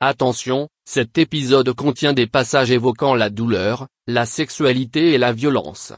Attention, cet épisode contient des passages évoquant la douleur, la sexualité et la violence.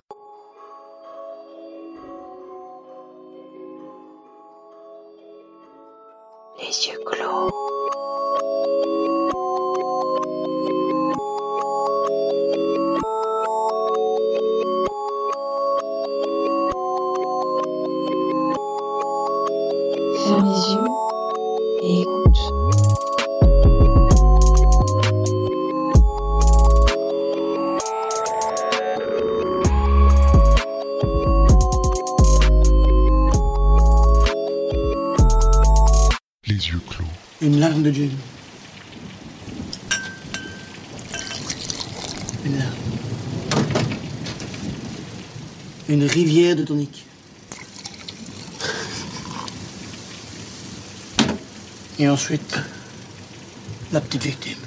Et ensuite, la petite victime.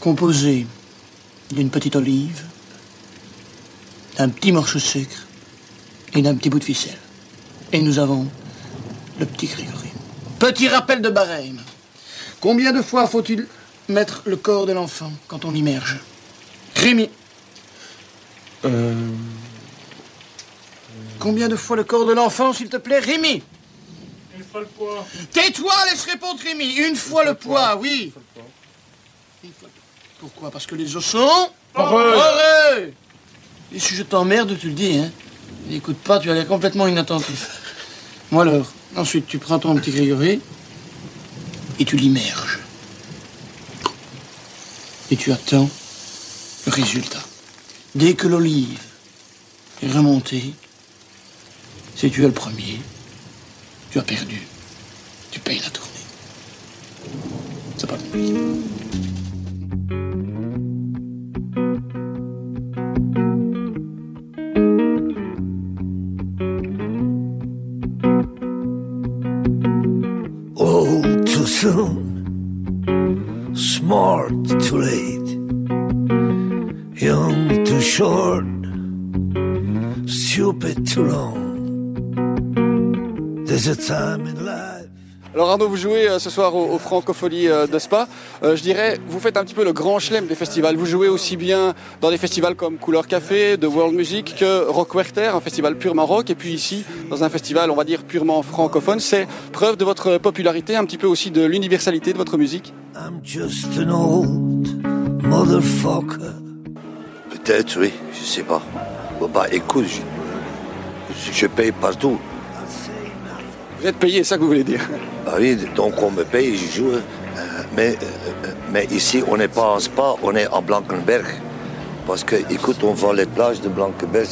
Composée d'une petite olive, d'un petit morceau de sucre et d'un petit bout de ficelle. Et nous avons le petit Grégory. Petit rappel de barème. Combien de fois faut-il mettre le corps de l'enfant quand on l'immerge? Rémi. Euh... Combien de fois le corps de l'enfant, s'il te plaît Rémi Une fois le poids. Tais-toi, laisse répondre Rémi. Une fois le poids, oui. Une fois le- Pourquoi? Parce que les os sont... Heureux. Heureux Et si je t'emmerde, tu le dis, hein N'écoute pas, tu as l'air complètement inattentif. Moi alors, ensuite tu prends ton petit Grégory et tu l'immerges. Et tu attends le résultat. Dès que l'olive est remontée, si tu es le premier, tu as perdu. Tu payes la tournée. C'est pas plus. Time in life. Alors Arnaud, vous jouez euh, ce soir au, au Francophonie euh, de Spa. Euh, je dirais, vous faites un petit peu le grand chelem des festivals. Vous jouez aussi bien dans des festivals comme Couleur Café, de World Music, que Rock Werther, un festival purement rock, et puis ici, dans un festival, on va dire, purement francophone. C'est preuve de votre popularité, un petit peu aussi de l'universalité de votre musique. I'm just an old motherfucker. Peut-être, oui, je sais pas. Bon, bah, écoute, je, je paye partout. Vous êtes payé, c'est ça que vous voulez dire Bah oui, donc on me paye, je joue. hein. Euh, mais, euh, mais ici, on n'est pas en spa, on est à Blankenberg. Parce que, écoute, on voit les plages de Blankenberg,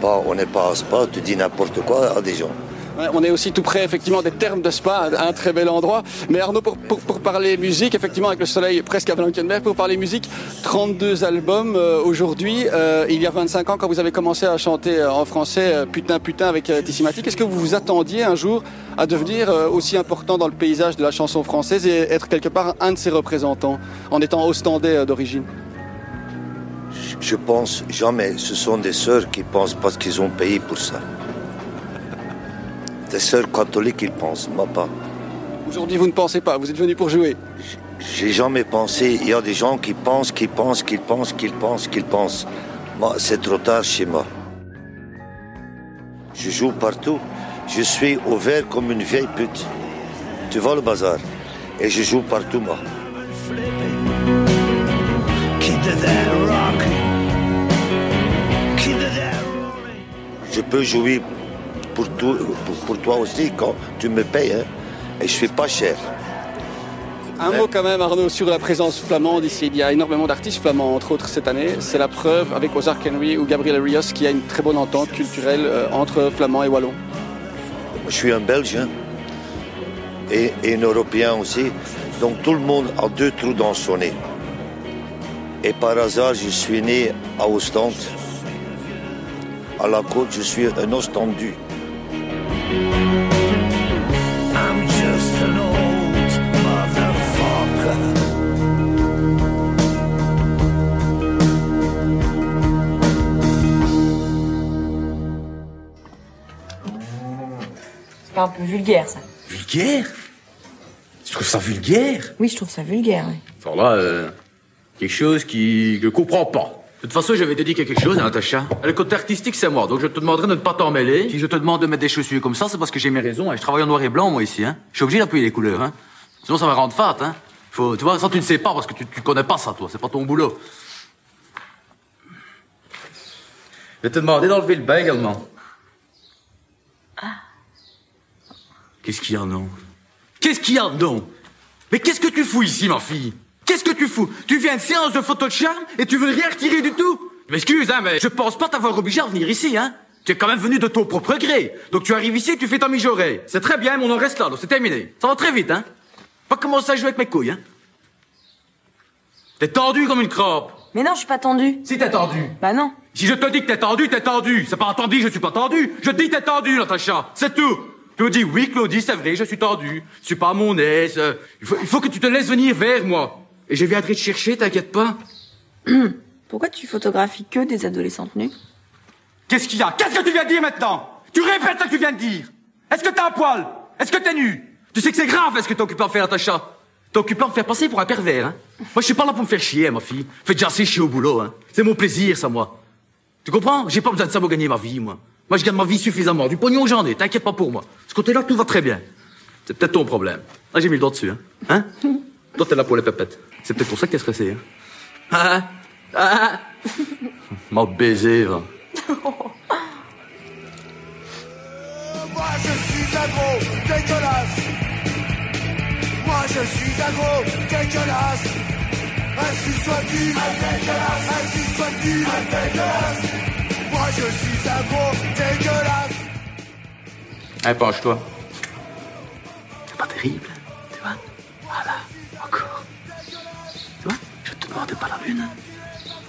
pas, on n'est pas en spa, tu dis n'importe quoi à des gens. On est aussi tout près, effectivement, des termes de Spa, un très bel endroit. Mais Arnaud, pour, parler musique, effectivement, avec le soleil presque à Blankenberg, pour parler musique, 32 albums euh, aujourd'hui. Euh, il y a 25 ans, quand vous avez commencé à chanter euh, en français Putain, putain avec euh, Tissimati, est-ce que vous vous attendiez un jour à devenir aussi important dans le paysage de la chanson française et être quelque part un de ses représentants, en étant ostendais d'origine? Je pense jamais, ce sont des sœurs qui pensent parce qu'ils ont payé pour ça. Des sœurs catholiques, ils pensent, moi pas. Aujourd'hui, vous ne pensez pas, vous êtes venu pour jouer. J'ai jamais pensé. Il y a des gens qui pensent, qui pensent, qui pensent, qui pensent, qui pensent. Moi, c'est trop tard chez moi. Je joue partout. Je suis ouvert comme une vieille pute. Tu vois le bazar Et je joue partout, moi. Je peux jouer pour, tout, pour, pour toi aussi quand tu me payes. hein. Et je fais pas cher. Un mot quand même, Arnaud, sur la présence flamande ici. Il y a énormément d'artistes flamands, entre autres cette année. C'est la preuve avec Ozark Henry ou Gabriel Rios qu'il y a une très bonne entente culturelle euh, entre flamands et wallons. Je suis un Belge hein. et, et un Européen aussi. Donc tout le monde a deux trous dans son nez. Et par hasard, je suis né à Ostende. À la côte, je suis un ostendu. Un peu vulgaire, ça. Vulgaire? C'est trouve ça vulgaire? Oui, je trouve ça vulgaire. oui. Enfin là, euh, quelque chose qui que je comprends pas. De toute façon, j'avais te dire quelque chose, hein, Natacha. Le côté artistique, c'est moi, donc je te demanderai de ne pas t'en mêler. Si je te demande de mettre des chaussures comme ça, c'est parce que j'ai mes raisons. Hein. Je travaille en noir et blanc, moi, ici. Hein. Je suis obligé d'appuyer les couleurs. Hein. Sinon, ça va rendre fat. Hein. Faut, tu vois, ça, tu ne sais pas parce que tu, tu connais pas ça, toi. C'est pas ton boulot. Je vais te demander d'enlever le bain également. Qu'est-ce qu'il y a, non? Qu'est-ce qu'il y a, non? Mais qu'est-ce que tu fous ici, ma fille? Qu'est-ce que tu fous? Tu viens de séance de photo de charme et tu veux rien retirer du tout? Je m'excuse, hein, mais je pense pas t'avoir obligé à venir ici, hein Tu es quand même venu de ton propre gré. Donc tu arrives ici et tu fais ta mijaurée. C'est très bien, mais on en reste là, donc c'est terminé. Ça va très vite, hein Pas commencer à jouer avec mes couilles, hein T'es tendu comme une crotte. Mais non, je suis pas tendue. Si t'es tendu. Bah non. Si je te dis que t'es tendu, t'es tendu. C'est pas entendu, je suis pas tendu. Je te dis t'es tendu, Natacha. C'est tout. Claudie, oui, Claudie, c'est vrai, je suis tendu. Je suis pas à mon aise. Il faut, il faut que tu te laisses venir vers moi. Et je viendrai te chercher, t'inquiète pas. Pourquoi tu photographies que des adolescentes nues? Qu'est-ce qu'il y a? Qu'est-ce que tu viens de dire maintenant? Tu répètes ce que tu viens de dire. Est-ce que t'as un poil? Est-ce que t'es nu? Tu sais que c'est grave, est-ce que t'es occupé à faire, Natacha? T'es occupé à me faire passer pour un pervers, hein? Moi, je suis pas là pour me faire chier, ma fille. Fais déjà assez chier au boulot, hein. C'est mon plaisir, ça, moi. Tu comprends? J'ai pas besoin de ça pour gagner ma vie, moi. Moi, je gagne ma vie suffisamment. Du pognon, j'en ai. T'inquiète pas pour moi. Ce côté-là, tout va très bien. C'est peut-être ton problème. Ah, j'ai mis le doigt dessus, hein. Hein? Toi, t'es là pour les pépettes. C'est peut-être pour ça que t'es stressé, hein. Ah Ah M'a baisé, va. Moi je suis un gros dégueulasse. Moi je suis un gros dégueulasse. Ainsi soit-il. Un dégueulasse. Ainsi soit-il. Un dégueulasse. Moi je suis un gros dégueulasse. Allez, penche-toi. C'est pas terrible,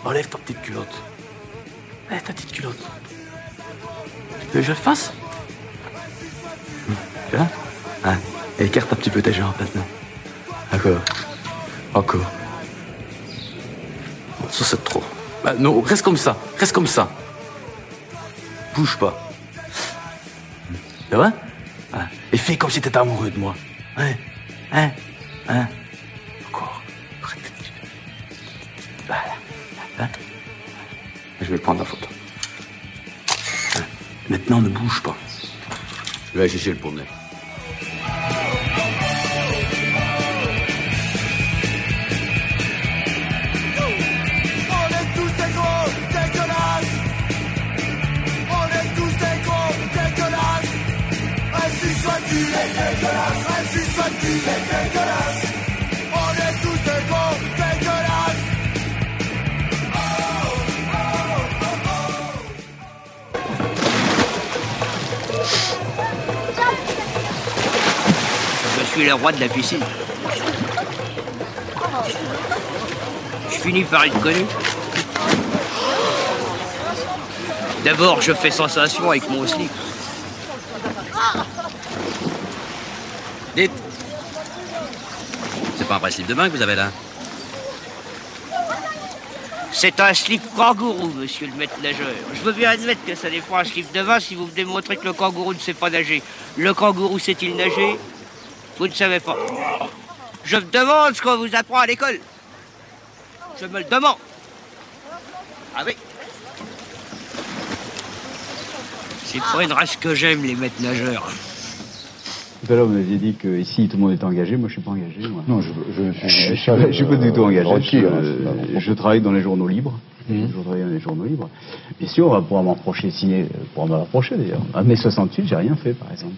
Enlève ta petite culotte. Enlève ta petite culotte. Tu veux que je le fasse? Tu vois? Hein? Écarte un petit peu tes jambes maintenant. Encore. Encore. Ça, c'est trop. Bah, non, reste comme ça. Reste comme ça. Bouge pas. Ça va? Hein? Et fais comme si t'étais amoureux de moi. Hein? Hein? Hein? Je vais prendre la photo. Hein Maintenant, ne bouge pas. Je vais chercher le poney. On est tous des gros dégueulasses. On est tous des suis le roi de la piscine. Je finis par être connu. D'abord, je fais sensation avec mon slip. Dites. C'est pas un vrai slip de bain que vous avez là C'est un slip kangourou, monsieur le maître nageur. Je veux bien admettre que ça n'est pas un slip de vin si vous me démontrez que le kangourou ne sait pas nager. Le kangourou sait-il nager? Vous ne savez pas. Je me demande ce qu'on vous apprend à l'école. Je me le demande. Ah oui. C'est pas une race que j'aime, les maîtres nageurs. Tout à l'heure, vous m'aviez dit que ici tout le monde est engagé. Moi, je suis pas engagé. Moi. Non, je, je, Je, je, suis, pas- je suis pas du tout engagé. Je, euh, hein, pas- je travaille dans les journaux libres. Je travaille dans les journaux libres. Bien sûr, on va pouvoir m'en reprocher, signer, pour m'en reprocher d'ailleurs. À mai 68, j'ai rien fait, par exemple.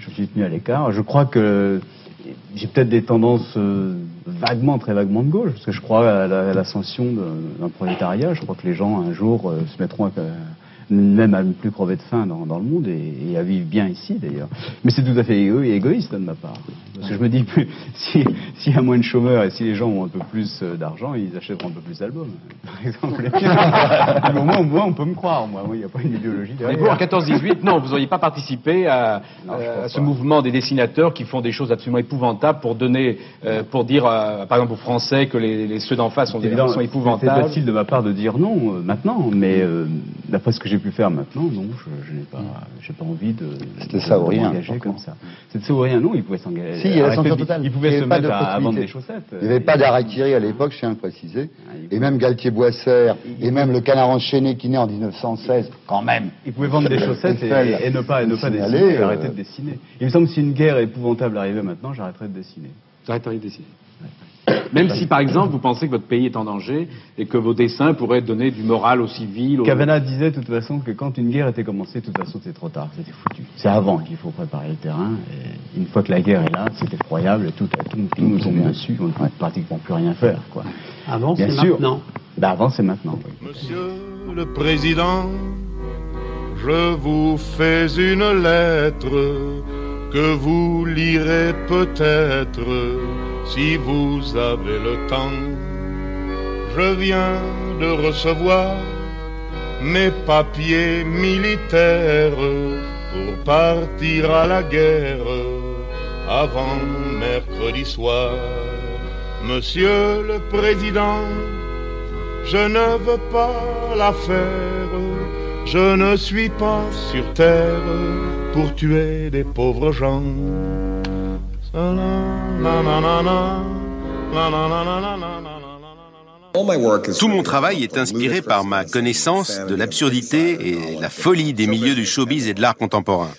Je me suis tenu à l'écart. Je crois que j'ai peut-être des tendances euh, vaguement, très vaguement de gauche, parce que je crois à la- à l'ascension d'un prolétariat. Je crois que les gens, un jour, euh, se mettront à, même à ne plus crever de faim dans, dans le monde et, et à vivre bien ici, d'ailleurs. Mais c'est tout à fait égo- égoïste de ma part. Parce que je me dis si- s'il y a moins de chômeurs et si les gens ont un peu plus euh, d'argent, ils achèteront un peu plus d'albums, par exemple. Mais au moins, on peut me croire, moi. Il n'y a pas une idéologie Mais derrière. vous, en 14-18, non, vous n'auriez pas participé à, euh, à ce mouvement des dessinateurs qui font des choses absolument épouvantables pour donner, euh, pour dire, euh, par exemple aux Français que les, les- ceux d'en face sont, C'est évident, sont C'est épouvantables. facile de ma part de dire non maintenant, mais d'après ce que j'ai pu faire maintenant, non, je, je n'ai pas, j'ai pas envie de. C'était ça ou rien, comme ça. C'était ça ou rien, non, il pouvait s'engager. Si, il y a arrêter l'ascenseur de- total. il pouvait Il se avait mettre de à- à vendre des chaussettes. Il n'y avait pas d'Arakiri à l'époque, je tiens à le préciser. Et même Galtier-Boisser, et même le canard enchaîné qui naît en 1916, quand même. Il pouvait vendre des chaussettes et, ne pas, et ne pas signaler, dessiner, euh, arrêter de dessiner. Il me semble que si une guerre épouvantable arrivait maintenant, j'arrêterais de dessiner. J'arrêterai de dessiner. Même si, par exemple, vous pensez que votre pays est en danger et que vos dessins pourraient donner du moral aux civils. aux- Cavana disait de toute façon que quand une guerre était commencée, de toute façon c'était trop tard, c'était foutu. C'est avant qu'il faut préparer le terrain. Et une fois que la guerre est là, c'est effroyable, tout, tout, tout nous tombe dessus, on ne peut pratiquement plus rien faire. Quoi. Avant, Bien c'est sûr. maintenant. Ben, avant, c'est maintenant. oui. Monsieur le Président, je vous fais une lettre que vous lirez peut-être si vous avez le temps. Je viens de recevoir mes papiers militaires pour partir à la guerre avant mercredi soir. Monsieur le Président, je ne veux pas la faire. Je ne suis pas sur terre pour tuer des pauvres gens. Tout mon travail est inspiré par ma connaissance de l'absurdité et la folie des milieux du showbiz et de l'art contemporain.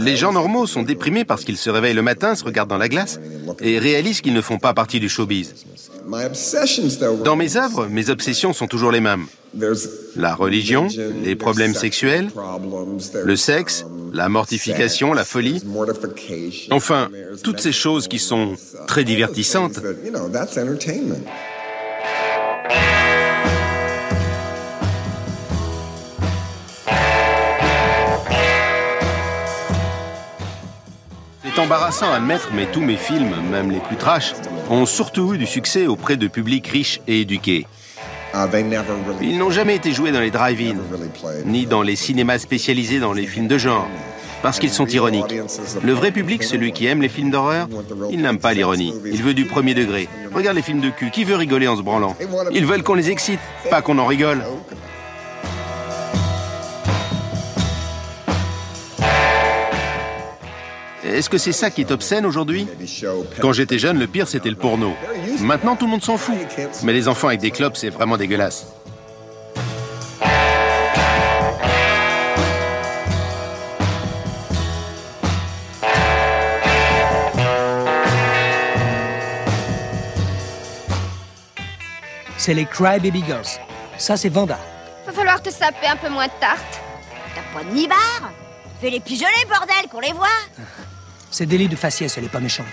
Les gens normaux sont déprimés parce qu'ils se réveillent le matin, se regardent dans la glace et réalisent qu'ils ne font pas partie du showbiz. Dans mes œuvres, mes obsessions sont toujours les mêmes. La religion, les problèmes sexuels, le sexe, la mortification, la folie. Enfin, toutes ces choses qui sont très divertissantes. C'est embarrassant à admettre, mais tous mes films, même les plus trash, ont surtout eu du succès auprès de publics riches et éduqués. Ils n'ont jamais été joués dans les drive-in, ni dans les cinémas spécialisés dans les films de genre, parce qu'ils sont ironiques. Le vrai public, celui qui aime les films d'horreur, il n'aime pas l'ironie. Il veut du premier degré. Regarde les films de cul, qui veut rigoler en se branlant? Ils veulent qu'on les excite, pas qu'on en rigole. Est-ce que c'est ça qui est obscène aujourd'hui? Quand j'étais jeune, le pire c'était le porno. Maintenant tout le monde s'en fout. Mais les enfants avec des clopes, c'est vraiment dégueulasse. C'est les Cry Baby Girls. Ça, c'est Vanda. Va falloir te saper un peu moins de tarte. T'as pas de nibar Fais les pigeonner, bordel, qu'on les voit C'est délit de faciès, elle est pas méchante.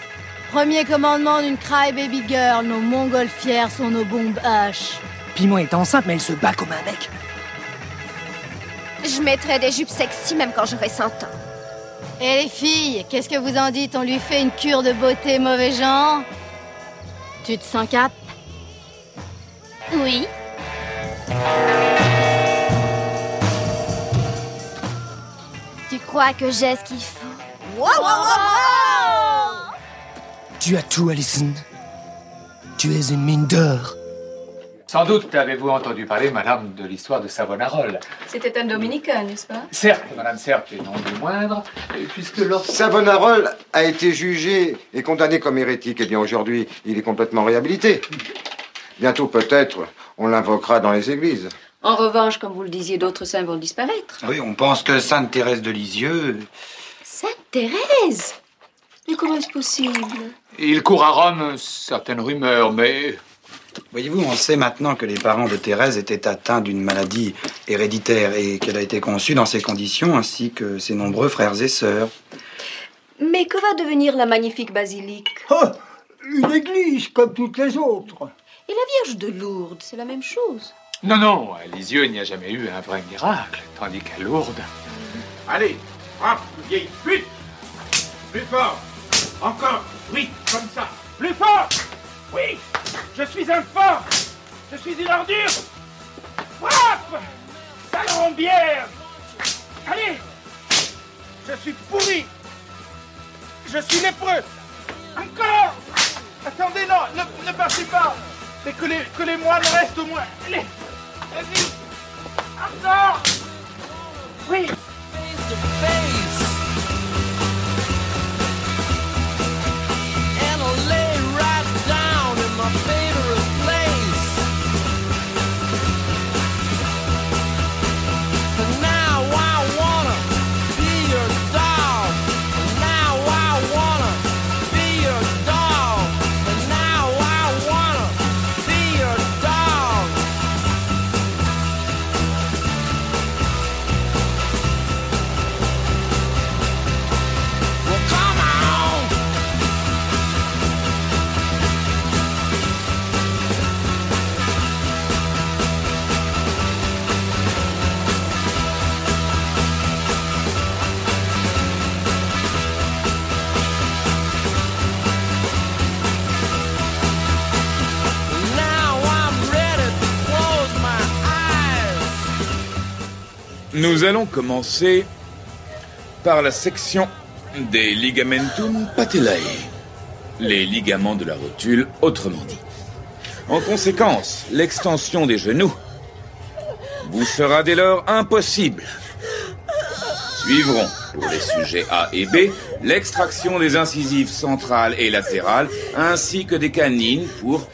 Premier commandement d'une cry baby girl, nos montgolfières sont nos bombes H. Piment est enceinte, mais elle se bat comme un mec. Je mettrai des jupes sexy même quand j'aurai 100 ans. Et les filles, qu'est-ce que vous en dites? On lui fait une cure de beauté mauvais genre? Tu te sens cap? Oui. Tu crois que j'ai ce qu'il faut? Wow, wow, wow, Tu as tout, Alison. Tu es une mine d'or. Sans doute avez-vous entendu parler, madame, de l'histoire de Savonarole. C'était un dominicain, n'est-ce pas? Certes, madame, certes, et non des moindres, euh, puisque lorsque... Savonarole a été jugé et condamné comme hérétique. Eh bien, aujourd'hui, il est complètement réhabilité. Bientôt, peut-être, on l'invoquera dans les églises. En revanche, comme vous le disiez, d'autres saints vont disparaître. Oui, on pense que Sainte Thérèse de Lisieux. Sainte Thérèse Mais comment est-ce possible? Il court à Rome certaines rumeurs, mais... Voyez-vous, on sait maintenant que les parents de Thérèse étaient atteints d'une maladie héréditaire et qu'elle a été conçue dans ces conditions, ainsi que ses nombreux frères et sœurs. Mais que va devenir la magnifique basilique? Oh, une église comme toutes les autres. Et la Vierge de Lourdes, c'est la même chose. Non, non, à Lisieux, il n'y a jamais eu un vrai miracle, tandis qu'à Lourdes... Allez, frappe, vieille pute Plus fort. Encore Oui, comme ça. Plus fort. Oui Je suis un fort. Je suis une ordure. Frappe. Sale bière. Allez. Je suis pourri. Je suis lépreux. Encore. Attendez, non, ne, ne partez pas. Mais que les, que les moines restent au moins. Allez. Vas-y. Encore Oui face to face. Nous allons commencer par la section des ligamentum patellae, les ligaments de la rotule autrement dit. En conséquence, l'extension des genoux vous sera dès lors impossible. Suivront, pour les sujets A et B, l'extraction des incisives centrales et latérales, ainsi que des canines pour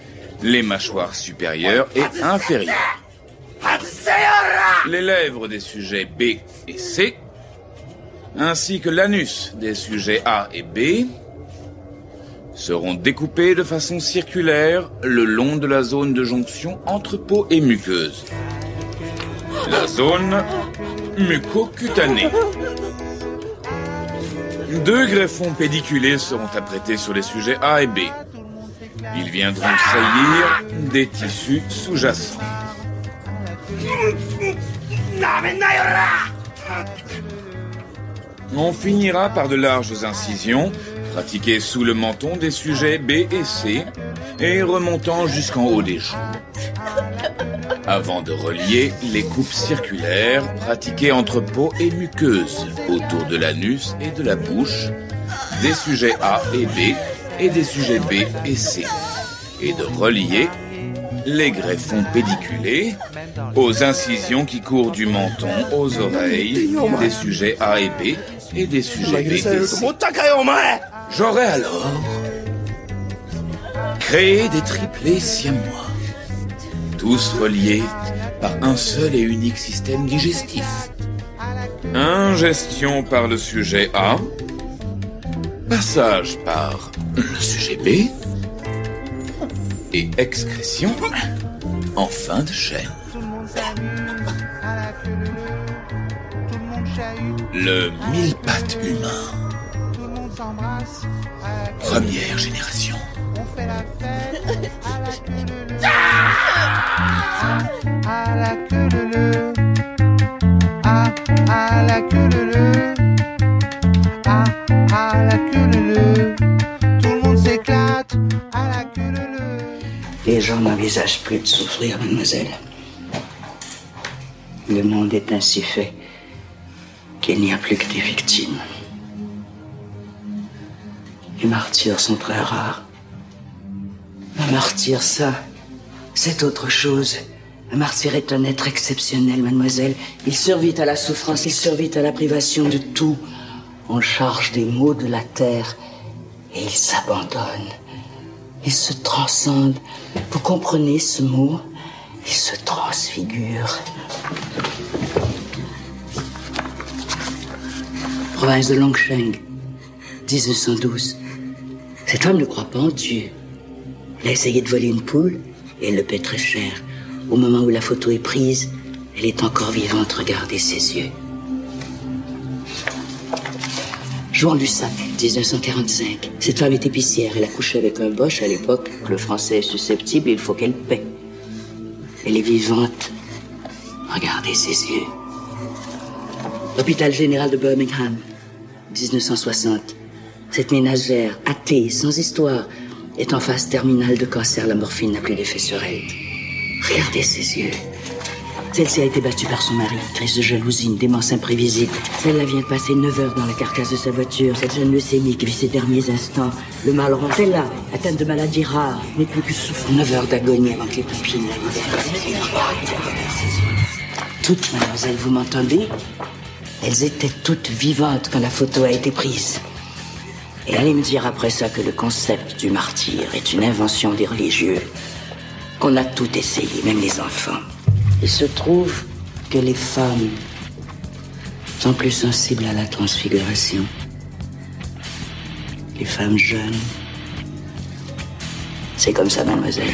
les mâchoires supérieures et inférieures. Les lèvres des sujets B et C, ainsi que l'anus des sujets A et B, seront découpés de façon circulaire le long de la zone de jonction entre peau et muqueuse. La zone mucocutanée. Deux greffons pédiculés seront apprêtés sur les sujets A et B. Ils viendront saillir des tissus sous-jacents. On finira par de larges incisions, pratiquées sous le menton des sujets B et C, et remontant jusqu'en haut des joues. Avant de relier les coupes circulaires pratiquées entre peau et muqueuse, autour de l'anus et de la bouche, des sujets A et B, et des sujets B et C, et de relier les greffons pédiculés aux incisions qui courent du menton aux oreilles des sujets A et B et des sujets B et C. J'aurais alors créé des triplés siamois, tous reliés par un seul et unique système digestif. Ingestion par le sujet A, passage par le sujet B, et excrétion en fin de chaîne. Le mille pattes humain. Première génération. À la queue le le. À, à la queue le le. À, à la queue le le. Les gens n'envisagent plus de souffrir, mademoiselle. Le monde est ainsi fait qu'il n'y a plus que des victimes. Les martyrs sont très rares. Un martyr, ça, c'est autre chose. Un martyr est un être exceptionnel, mademoiselle. Il survit à la souffrance, il survit à la privation de tout. On charge des maux de la terre et il s'abandonne. Il se transcende. Vous comprenez ce mot? Il se transfigure. Province de Longsheng, 1912. Cette femme ne croit pas en Dieu. Elle a essayé de voler une poule et elle le paie très cher. Au moment où la photo est prise, elle est encore vivante. Regardez ses yeux. Lussac, 1945. Cette femme est épicière. Elle a couché avec un boche à l'époque. Le français est susceptible, il faut qu'elle paie. Elle est vivante. Regardez ses yeux. Hôpital général de Birmingham, 1960. Cette ménagère, athée, sans histoire, est en phase terminale de cancer. La morphine n'a plus d'effet sur elle. Regardez ses yeux. Celle-ci a été battue par son mari. Crise de jalousie, démence imprévisible. Celle-là vient de passer 9 heures dans la carcasse de sa voiture. Cette jeune leucémie qui vit ses derniers instants. Le mal rond. Celle-là, atteinte de maladies rares, n'est plus que souffre. 9 heures d'agonie avant que les pupilles la libèrent. Toutes, mademoiselle, vous m'entendez? Elles étaient toutes vivantes quand la photo a été prise. Et allez me dire après ça que le concept du martyr est une invention des religieux. Qu'on a tout essayé, même les enfants. Il se trouve que les femmes sont plus sensibles à la transfiguration. Les femmes jeunes. C'est comme ça, mademoiselle.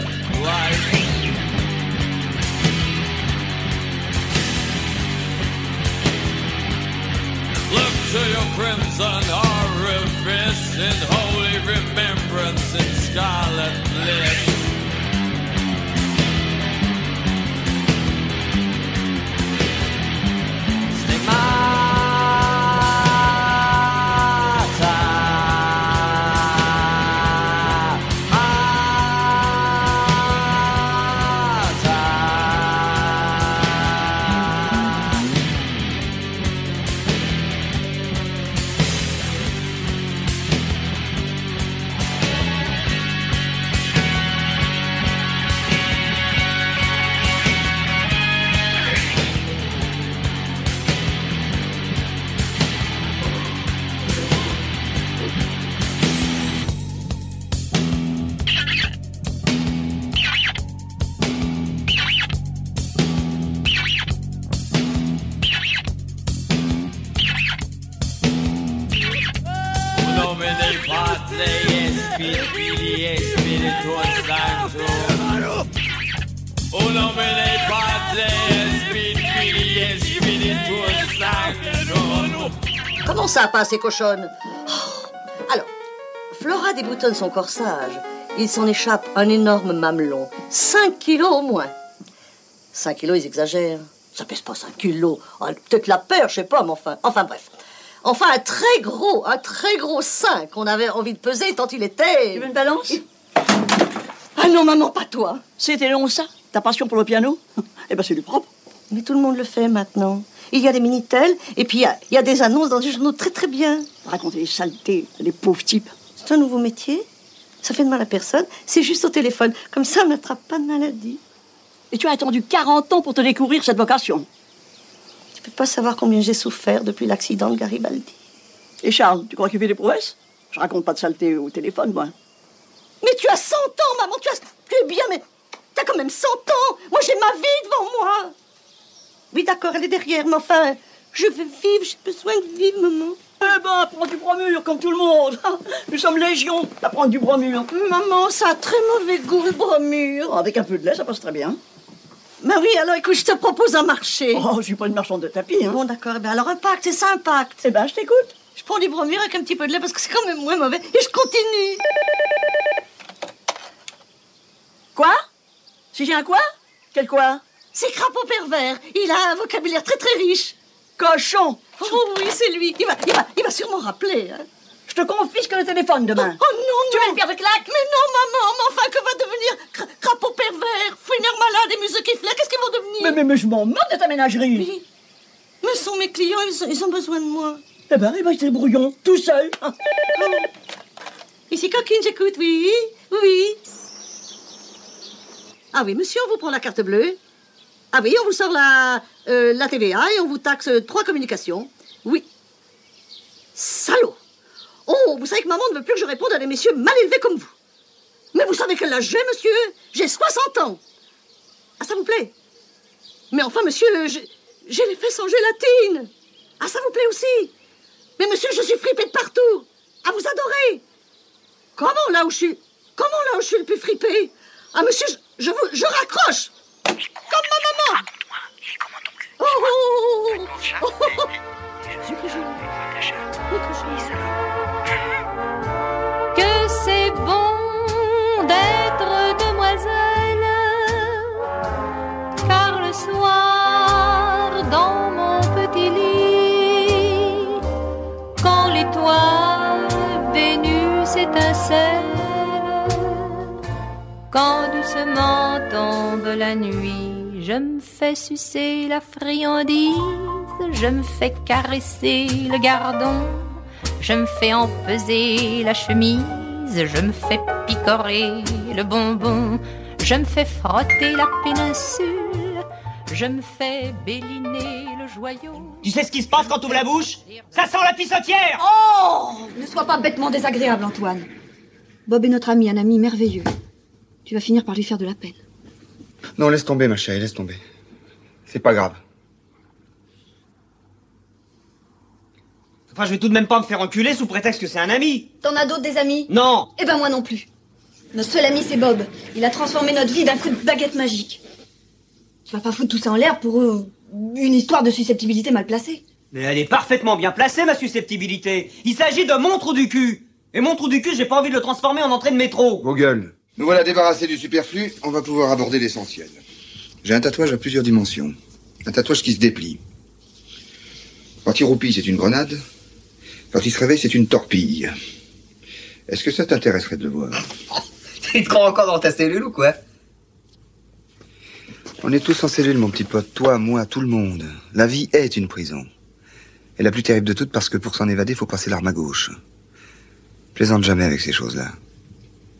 to your crimson orifice in holy remembrance in scarlet bliss. Stick my Comment ça, pas assez cochonne Oh. Alors, Flora déboutonne son corsage. Il s'en échappe un énorme mamelon. 5 kilos au moins. 5 kilos, ils exagèrent. Ça pèse pas 5 kilos. Ah, Peut-être la paire, je sais pas, mais enfin. Enfin, bref. Enfin, un très gros, un très gros 5 qu'on avait envie de peser tant il était. Tu veux une balance? Ah non, maman, pas toi. C'était long ça? Ta passion pour le piano? Eh ben c'est du propre. Mais tout le monde le fait maintenant. Il y a des Minitel, et puis il y a, il y a des annonces dans des journaux très très bien. Raconter les saletés, les pauvres types. C'est un nouveau métier. Ça fait de mal à personne. C'est juste au téléphone. Comme ça, on n'attrape pas de maladie. Et tu as attendu 40 ans pour te découvrir cette vocation. Tu peux pas savoir combien j'ai souffert depuis l'accident de Garibaldi. Et Charles, tu crois qu'il fait des prouesses? Je raconte pas de saleté au téléphone, moi. Mais tu as 100 ans, maman. Tu, as... tu es bien, mais t'as quand même 100 ans. Moi, j'ai ma vie devant moi. Oui, d'accord, elle est derrière, mais enfin, je veux vivre. J'ai besoin de vivre, maman. Eh ben, prends du bromure comme tout le monde. Nous sommes légion à prendre du bromure. Maman, ça a très mauvais goût, le bromure. Avec un peu de lait, ça passe très bien. Mais oui, alors écoute, je te propose un marché. Oh, je suis pas une marchande de tapis. Hein. Bon, d'accord. Eh ben, alors un pacte, c'est ça un pacte. Eh ben, je t'écoute. Je prends du bromure avec un petit peu de lait parce que c'est quand même moins mauvais. Et je continue. Quoi? Si j'ai un quoi? Quel quoi? C'est crapaud pervers. Il a un vocabulaire très très riche. Cochon Oh oui, c'est lui. Il va, il va, il va sûrement rappeler. hein. Je te confisque le téléphone demain. Oh, oh non, Tu non. vas faire de claque? Mais non, maman, mais enfin, que va devenir cra- crapaud pervers, fouineur malade et musicifleur Qu'est-ce qu'ils vont devenir? Mais, mais, mais je m'en moque de ta ménagerie. Oui. Mais sont mes clients, ils, ont- ils ont besoin de moi. Eh ben, eh ben, c'est brouillon, tout seul. Oh. Ici, coquine, j'écoute, oui, oui. Ah oui, monsieur, on vous prend la carte bleue. Ah oui, on vous sort la, euh, TVA et on vous taxe euh, trois communications. Oui. Salaud Oh, vous savez que maman ne veut plus que je réponde à des messieurs mal élevés comme vous. Mais vous savez quel âge j'ai, monsieur? J'ai 60 ans. Ah, ça vous plaît? Mais enfin, monsieur, j'ai les fesses en gélatine. Ah, ça vous plaît aussi? Mais monsieur, je suis fripée de partout. Ah, vous adorez Comment là où je suis Comment là où je suis le plus fripé? Ah, monsieur, je, je vous, je raccroche Comme ma maman. Oh, oh, oh, oh, oh, oh, oh. Que je- Oh, que je- que c'est bon d'être demoiselle, car le soir dans mon petit lit, quand l'étoile Vénus étincelle, quand doucement tombe la nuit, je me fais sucer la friandise, je me fais caresser le gardon. Je me fais empeser la chemise, je me fais picorer le bonbon, je me fais frotter la péninsule, je me fais béliner le joyau. Tu sais ce qui se passe quand tu ouvres la bouche? Ça sent la pissotière Oh Ne sois pas bêtement désagréable, Antoine. Bob est notre ami, un ami merveilleux. Tu vas finir par lui faire de la peine. Non, laisse tomber, ma chérie, laisse tomber. C'est pas grave. Enfin, je vais tout de même pas me faire enculer sous prétexte que c'est un ami. T'en as d'autres des amis Non Eh ben moi non plus. Notre seul ami, c'est Bob. Il a transformé notre vie d'un coup de baguette magique. Tu vas pas foutre tout ça en l'air pour euh, une histoire de susceptibilité mal placée. Mais elle est parfaitement bien placée, ma susceptibilité. Il s'agit de mon trou du cul. Et mon trou du cul, j'ai pas envie de le transformer en entrée de métro. Vos gueules. Nous voilà débarrassés du superflu, on va pouvoir aborder l'essentiel. J'ai un tatouage à plusieurs dimensions. Un tatouage qui se déplie. Quand il roupille, c'est une grenade. Quand il se réveille, c'est une torpille. Est-ce que ça t'intéresserait de le voir? Tu te crois encore dans ta cellule ou quoi? On est tous en cellule, mon petit pote. Toi, moi, tout le monde. La vie est une prison. Et la plus terrible de toutes parce que pour s'en évader, faut passer l'arme à gauche. Plaisante jamais avec ces choses-là.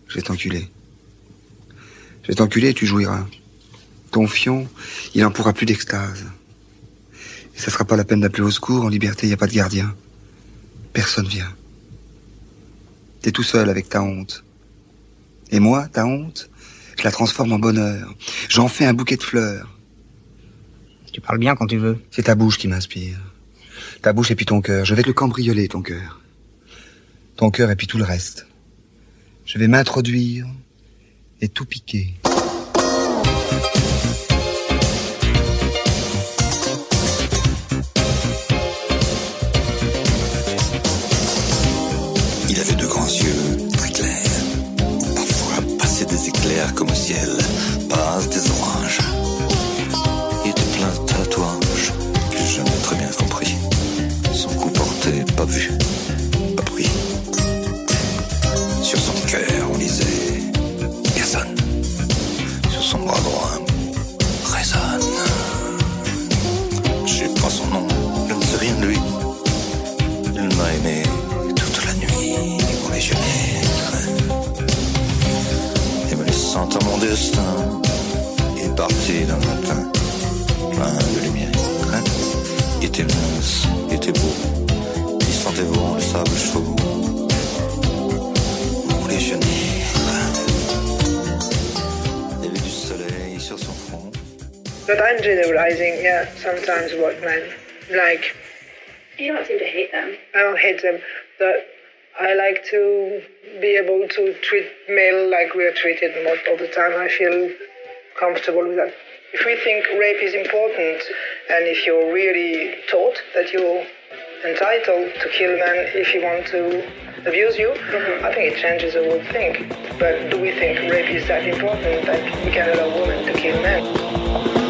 Je vais t'enculer. Je vais t'enculer et tu jouiras. Ton fion, il en pourra plus d'extase. Et ça sera pas la peine d'appeler au secours. En liberté, y a pas de gardien. Personne vient. T'es tout seul avec ta honte. Et moi, ta honte, je la transforme en bonheur. J'en fais un bouquet de fleurs. Tu parles bien quand tu veux. C'est ta bouche qui m'inspire. Ta bouche et puis ton cœur. Je vais te le cambrioler, ton cœur. Ton cœur et puis tout le reste. Je vais m'introduire et tout piquer. Il avait de grands yeux, très clairs. Parfois passaient des éclairs comme au ciel, passent des oranges. Il était plein de tatouages que j'ai jamais très bien compris. Son coup porté, pas vu, But I'm generalizing, yeah, sometimes workmen. Like, You don't seem to hate them. I don't hate them, but I like to be able to treat male like we are treated most of the time. I feel comfortable with that. If we think rape is important, and if you're really taught that you're entitled to kill men if you want to abuse you, mm-hmm. I think it changes the whole thing. But do we think rape is that important that we can allow women to kill men?